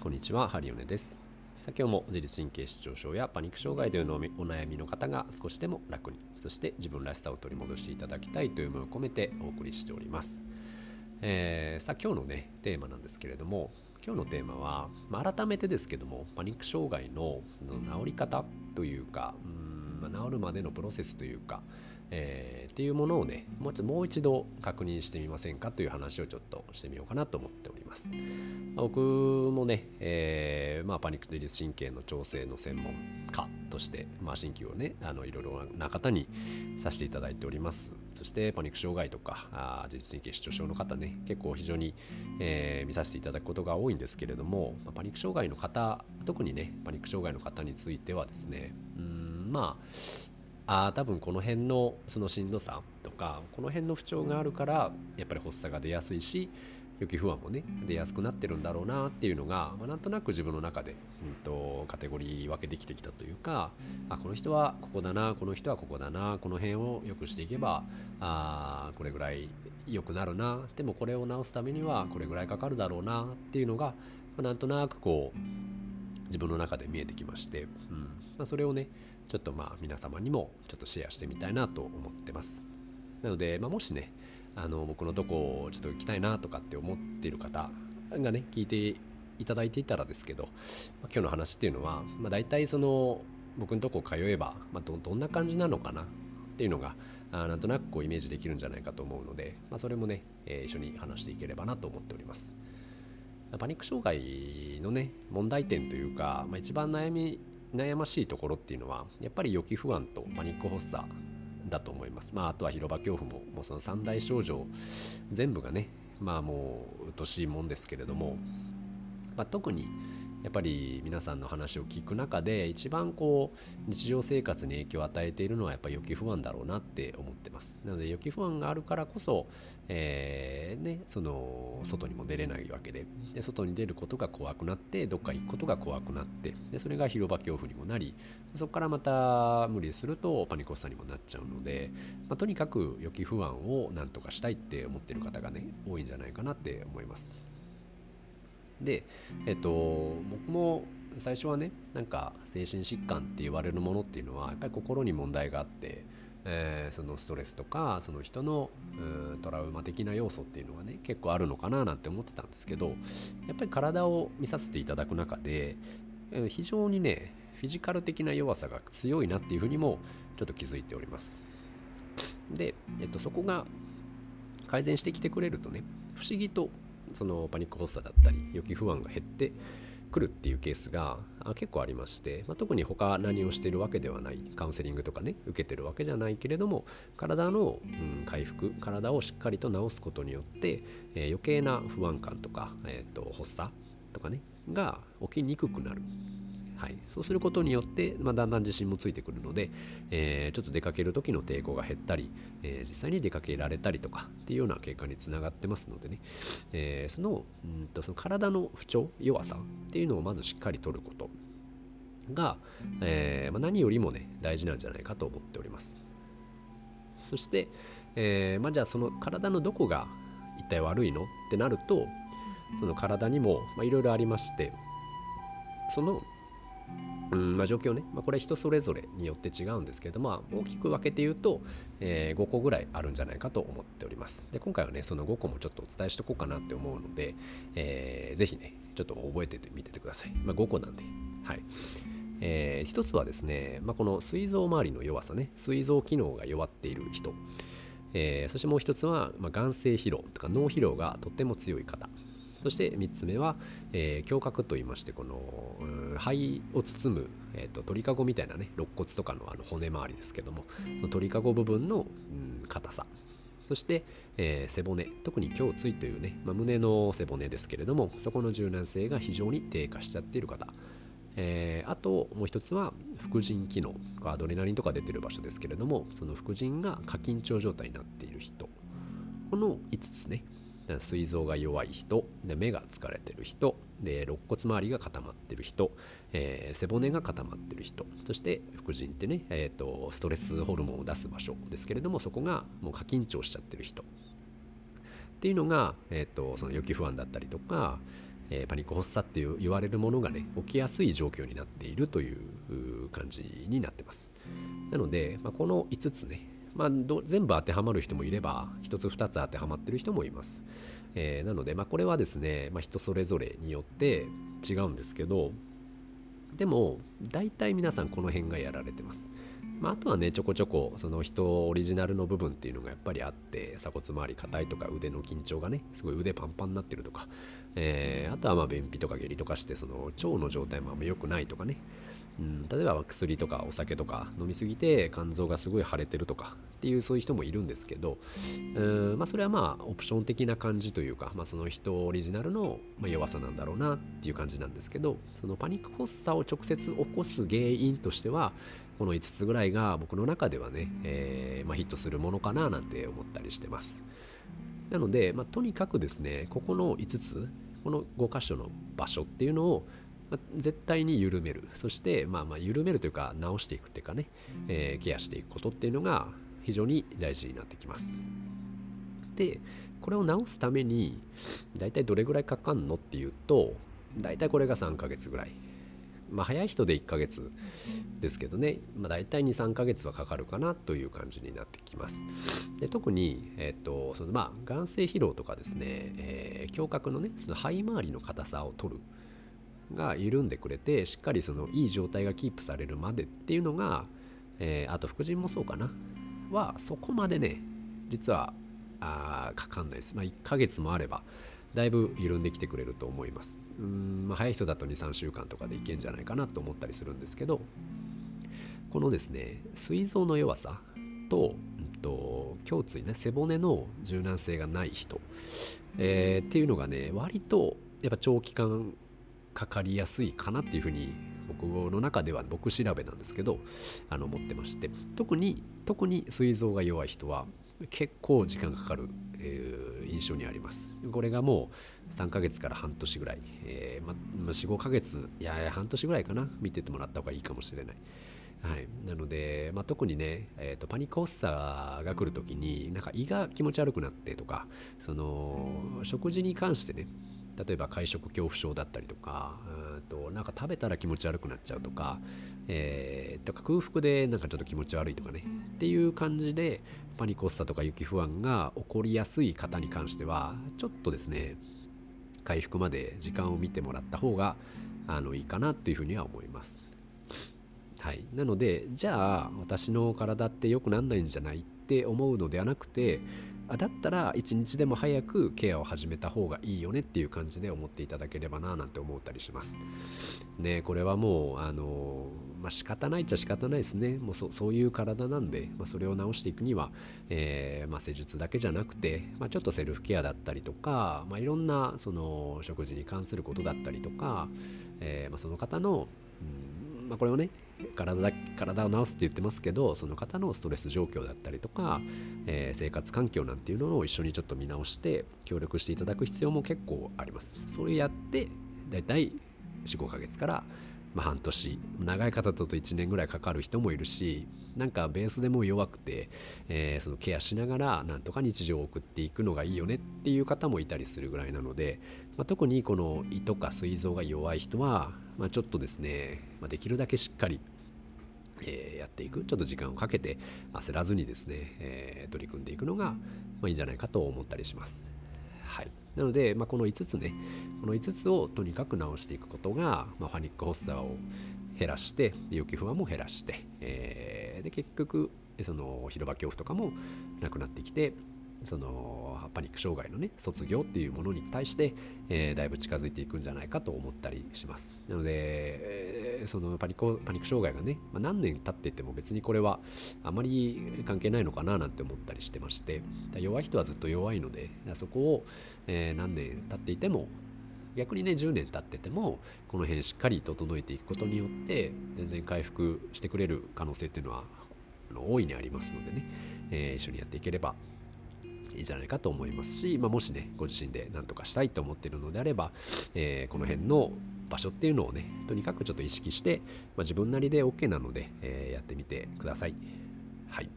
こんにちはハリオネです。さ今日も自律神経失調症やパニック障害というのお悩みの方が少しでも楽にそして自分らしさを取り戻していただきたいという思いを込めてお送りしております、えー、さあ今日のねテーマなんですけれども今日のテーマは、まあ、改めてですけどもパニック障害の治り方というかうん、ま、治るまでのプロセスというかえー、っていうものをねもうもう一度確認してみませんかという話をちょっとしてみようかなと思っております。僕もね、えーまあ、パニック自律神経の調整の専門家として、まあ、鍼灸をねあのいろいろな方にさせていただいております。そしてパニック障害とかあ自律神経失調症の方ね結構非常に、えー、見させていただくことが多いんですけれども、まあ、パニック障害の方特にねパニック障害の方についてはですねうんまああ多分この辺のそのしんどさとかこの辺の不調があるからやっぱり発作が出やすいし予期不安もね出やすくなってるんだろうなっていうのが、まあ、なんとなく自分の中で、うんと、カテゴリー分けできてきたというかあこの人はここだなこの人はここだなこの辺を良くしていけばあこれぐらい良くなるな。でもこれを直すためにはこれぐらいかかるだろうなっていうのが、まあ、なんとなくこう自分の中で見えてきまして、うん。まあ、それをねちょっとまあ皆様にもちょっとシェアしてみたいなと思ってます。なので、まあ、もしね、あの僕のとこをちょっと行きたいなとかって思っている方がね、聞いていただいていたらですけど、まあ、今日の話っていうのは、まあ、大体その僕のとこ通えば、まあ、どどんな感じなのかなっていうのがあなんとなくこうイメージできるんじゃないかと思うので、まあ、それもね、えー、一緒に話していければなと思っております。パニック障害のね問題点というか、まあ、一番悩み悩ましいところっていうのはやっぱり予期不安とパニック発作だと思います。まあ、あとは広場恐怖ももうその三大症状全部がねまあもううとしいもんですけれども、まあ、特にやっぱり皆さんの話を聞く中で一番こう日常生活に影響を与えているのはやっぱり予期不安だろうなって思ってます。なので予期不安があるからこそ、えー、ね、その外にも出れないわけで。で外に出ることが怖くなってどっか行くことが怖くなって。でそれが広場恐怖にもなりそこからまた無理するとパニコスタにもなっちゃうので、まあ、とにかく予期不安をなんとかしたいって思ってる方がね多いんじゃないかなって思います。で、えっと、僕も最初はねなんか精神疾患って言われるものっていうのはやっぱり心に問題があって、えー、そのストレスとかその人のトラウマ的な要素っていうのがね結構あるのかななんて思ってたんですけどやっぱり体を見させていただく中で非常にねフィジカル的な弱さが強いなっていうふうにもちょっと気づいております。で、えっと、そこが改善してきてくれるとね不思議とそのパニック発作だったり予期不安が減ってくるっていうケースが結構ありまして、まあ、特に他何をしてるわけではないカウンセリングとかね受けてるわけじゃないけれども体の、うん、回復体をしっかりと治すことによって、えー、余計な不安感とか、えーと発作とかねが起きにくくなる。はい、そうすることによって、まあ、だんだん自信もついてくるので、えー、ちょっと出かける時の抵抗が減ったり、えー、実際に出かけられたりとかっていうような結果につながってますのでね、えー、そのうんとその体の不調弱さっていうのをまずしっかりとることが、えまあ、何よりもね大事なんじゃないかと思っております。そして、えまあ、じゃあその体のどこが一体悪いの？ってなるとその体にもいろいろありましてそのうんまあ、状況ね、まあ、これ人それぞれによって違うんですけど、まあ、大きく分けて言うと、えー、5個ぐらいあるんじゃないかと思っております。で今回はね、その5個もちょっとお伝えしておこうかなって思うので、えー、ぜひね、ちょっと覚えてみててください。まあ、5個なんで。はい。えー、一つはですね、まあ、この膵臓周りの弱さね、膵臓機能が弱っている人。えー、そしてもう一つは、まあ、眼性疲労とか脳疲労がとっても強い方。そして3つ目は、えー、胸郭といいましてこの、肺を包む、えーと、鳥かごみたいなね肋骨とかのあの骨周りですけどもその鳥かご部分の硬、うん、さ。そして、えー、背骨。特に胸椎というね、まあ、胸の背骨ですけれどもそこの柔軟性が非常に低下しちゃっている方。えー、あともう一つは副腎機能。アドレナリンとか出てる場所ですけれどもその副腎が過緊張状態になっている人。この5つね膵臓が弱い人で目が疲れてる人で肋骨周りが固まってる人、えー、背骨が固まってる人そして副腎ってね、えーと、ストレスホルモンを出す場所ですけれどもそこがもう過緊張しちゃってる人。っていうのが、えーと、その予期不安だったりとか、えー、パニック発作っていう言われるものがね起きやすい状況になっているという感じになってます。なので、まあ、この5つね、まあ、全部当てはまる人もいれば1つ2つ当てはまってる人もいます、えー、なので、まあ、これはですね、まあ、人それぞれによって違うんですけどでも大体皆さんこの辺がやられてます。まあ、あとはねちょこちょこその人オリジナルの部分っていうのがやっぱりあって鎖骨周り硬いとか腕の緊張がねすごい腕パンパンになってるとか、えー、あとはまあ便秘とか下痢とかしてその腸の状態もあんま良くないとかねうん、例えば薬とかお酒とか飲みすぎて肝臓がすごい腫れてるとかっていうそういう人もいるんですけど、うんまあ、それはまあオプション的な感じというか、まあ、その人オリジナルの弱さなんだろうなっていう感じなんですけどそのパニック発作を直接起こす原因としてはこの5つぐらいが僕の中ではね、えー、まあ、ヒットするものかななんて思ったりしてます。なので、まあ、とにかくですねここの5つこの5箇所の場所っていうのをまあ、絶対に緩める。そしてまあまあ緩めるというか直していくっていうかね、えー、ケアしていくことっていうのが非常に大事になってきます。でこれを直すために大体どれぐらいかかんのっていうと大体これが3ヶ月ぐらい。まあ早い人で1ヶ月ですけどね、まあ、大体23ヶ月はかかるかなという感じになってきます。で特に、えーとそのまあ、眼性疲労とかですね、えー、胸郭のねその肺周りの硬さを取るが緩んでくれてしっかりそのいい状態がキープされるまでっていうのが、えー、あと副腎もそうかな。はそこまでね実はあかかんないです、まあ、1ヶ月もあればだいぶ緩んできてくれると思います。うん、まあ、早い人だと23週間とかでいけんじゃないかなと思ったりするんですけどこのですね膵臓の弱さと,、うんと、胸椎ね背骨の柔軟性がない人、えー、っていうのがね割とやっぱ長期間かかりやすいかなっていうふうに僕の中では僕調べなんですけどあの思ってまして特に特に膵臓が弱い人は結構時間かかる、えー、印象にあります。これがもう3ヶ月から半年ぐらい、えーま45ヶ月いやや半年ぐらいかな見ててもらった方がいいかもしれない。はい、なので、まあ、特にね、えーと、パニック発作が来るときになんか胃が気持ち悪くなってとかその食事に関してね例えば会食恐怖症だったりとかうんとなんか食べたら気持ち悪くなっちゃうとか,、えー、とか空腹でなんかちょっと気持ち悪いとかねっていう感じでパニック発作とか雪不安が起こりやすい方に関してはちょっとですね回復まで時間を見てもらった方があのいいかなというふうには思います。はい、なのでじゃあ私の体って良くなんないんじゃないって思うのではなくてあだったら一日でも早くケアを始めた方がいいよねっていう感じで思っていただければななんて思ったりします。ねこれはもうあのまあ仕方ないっちゃ仕方ないですね。もうそそういう体なんで、まあ、それを治していくには、えー、まあ、施術だけじゃなくて、まあ、ちょっとセルフケアだったりとか、まあ、いろんなその食事に関することだったりとか、えー、まあ、その方の、うんまあ、これをね体体を治すって言ってますけどその方のストレス状況だったりとか、えー、生活環境なんていうのを一緒にちょっと見直して協力していただく必要も結構あります。それやってだいたい45ヶ月からまあ、半年長い方だと1年ぐらいかかる人もいるしなんかベースでも弱くて、えー、そのケアしながらなんとか日常を送っていくのがいいよねっていう方もいたりするぐらいなので、まあ、特にこの胃とか膵臓が弱い人は、まあ、ちょっとですね、まあ、できるだけしっかりえー、やっていくちょっと時間をかけて焦らずにですね、えー、取り組んでいくのが、まあ、いいんじゃないかと思ったりします。はい、なので、まあ、この5つね。この5つをとにかく直していくことが、まあ、ファニック発作を減らして予期不安も減らして、えー、で結局その広場恐怖とかもなくなってきてそのパニック障害のね卒業っていうものに対して、えー、だいぶ近づいていくんじゃないかと思ったりします。なので、ー、そのパニックパニック障害がね、まあ、何年経ってても別にこれはあまり関係ないのかななんて思ったりしてまして弱い人はずっと弱いのでそこを、えー、何年経っていても逆にね10年経っててもこの辺しっかり整えていくことによって全然回復してくれる可能性っていうのは大いにありますのでね、えー、一緒にやっていければいいじゃないかと思いますし、まあ、もしねご自身で何とかしたいと思っているのであれば、えー、この辺の場所っていうのをねとにかくちょっと意識して、まあ、自分なりで OK なので、えー、やってみてください。はい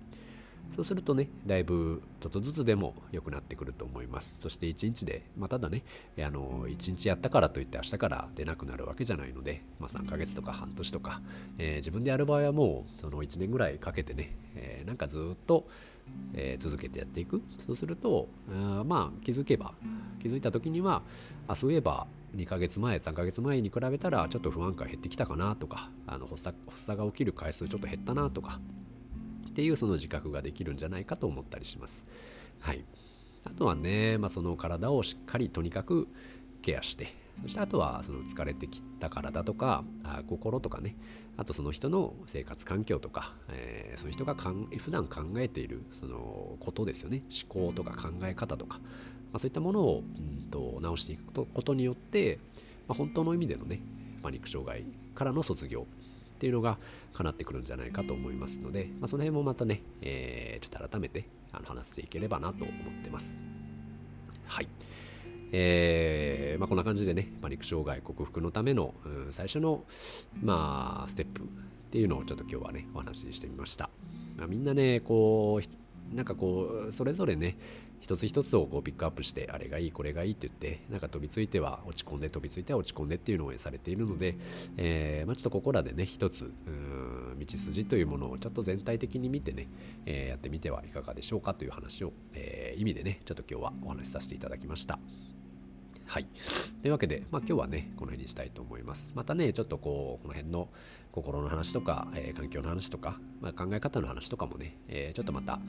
そうするとね、だいぶちょっとずつでも良くなってくると思います。そして1日で、まあ、ただね、あの1日やったからといって明日から出なくなるわけじゃないので、まあ、3ヶ月とか半年とか、えー、自分でやる場合はもうその1年ぐらいかけてね、えー、なんかずっと、えー、続けてやっていく。そうすると、あまあ気づけば、気づいた時には、あそういえば2ヶ月前、3ヶ月前に比べたらちょっと不安感減ってきたかなとか、あの発作発作が起きる回数ちょっと減ったなとか、っていうその自覚ができるんじゃないかと思ったりします。はい。あとはね、まあ、その体をしっかりとにかくケアして、そしてあとはその疲れてきた体とかあ心とかねあとその人の生活環境とか、えー、その人がかん普段考えているそのことですよね思考とか考え方とか、まあ、そういったものを、うんと、直していくことによって、まあ、本当の意味でのねパニック障害からの卒業っていうのが叶ってくるんじゃないかと思いますので、まあ、その辺もまたね、えー、ちょっと改めてあの話していければなと思ってます。はい。えー、まあ、こんな感じでね、パニック障害克服のための、うん、最初の、まあ、ステップっていうのをちょっと今日はね、お話ししてみました。まあ、みんなね、こう、なんかこう、それぞれね、一つ一つをこうピックアップしてあれがいいこれがいいって言ってなんか飛びついては落ち込んで飛びついては落ち込んでっていうのをされているので、えー、まあ、ちょっとここらでね一つ道筋というものをちょっと全体的に見てね、えー、やってみてはいかがでしょうかという話を、えー、意味でねちょっと今日はお話しさせていただきました。はい。というわけで、まあ、今日はね、この辺にしたいと思います。またね、ちょっとこう、この辺の心の話とか、えー、環境の話とか、まあ、考え方の話とかもね、えー、ちょっとまた、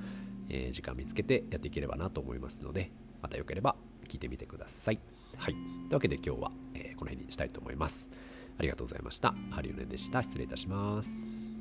えー、時間見つけてやっていければなと思いますので、またよければ聞いてみてください。はい。というわけで今日は、えこの辺にしたいと思います。ありがとうございました。ハリウネでした。失礼いたします。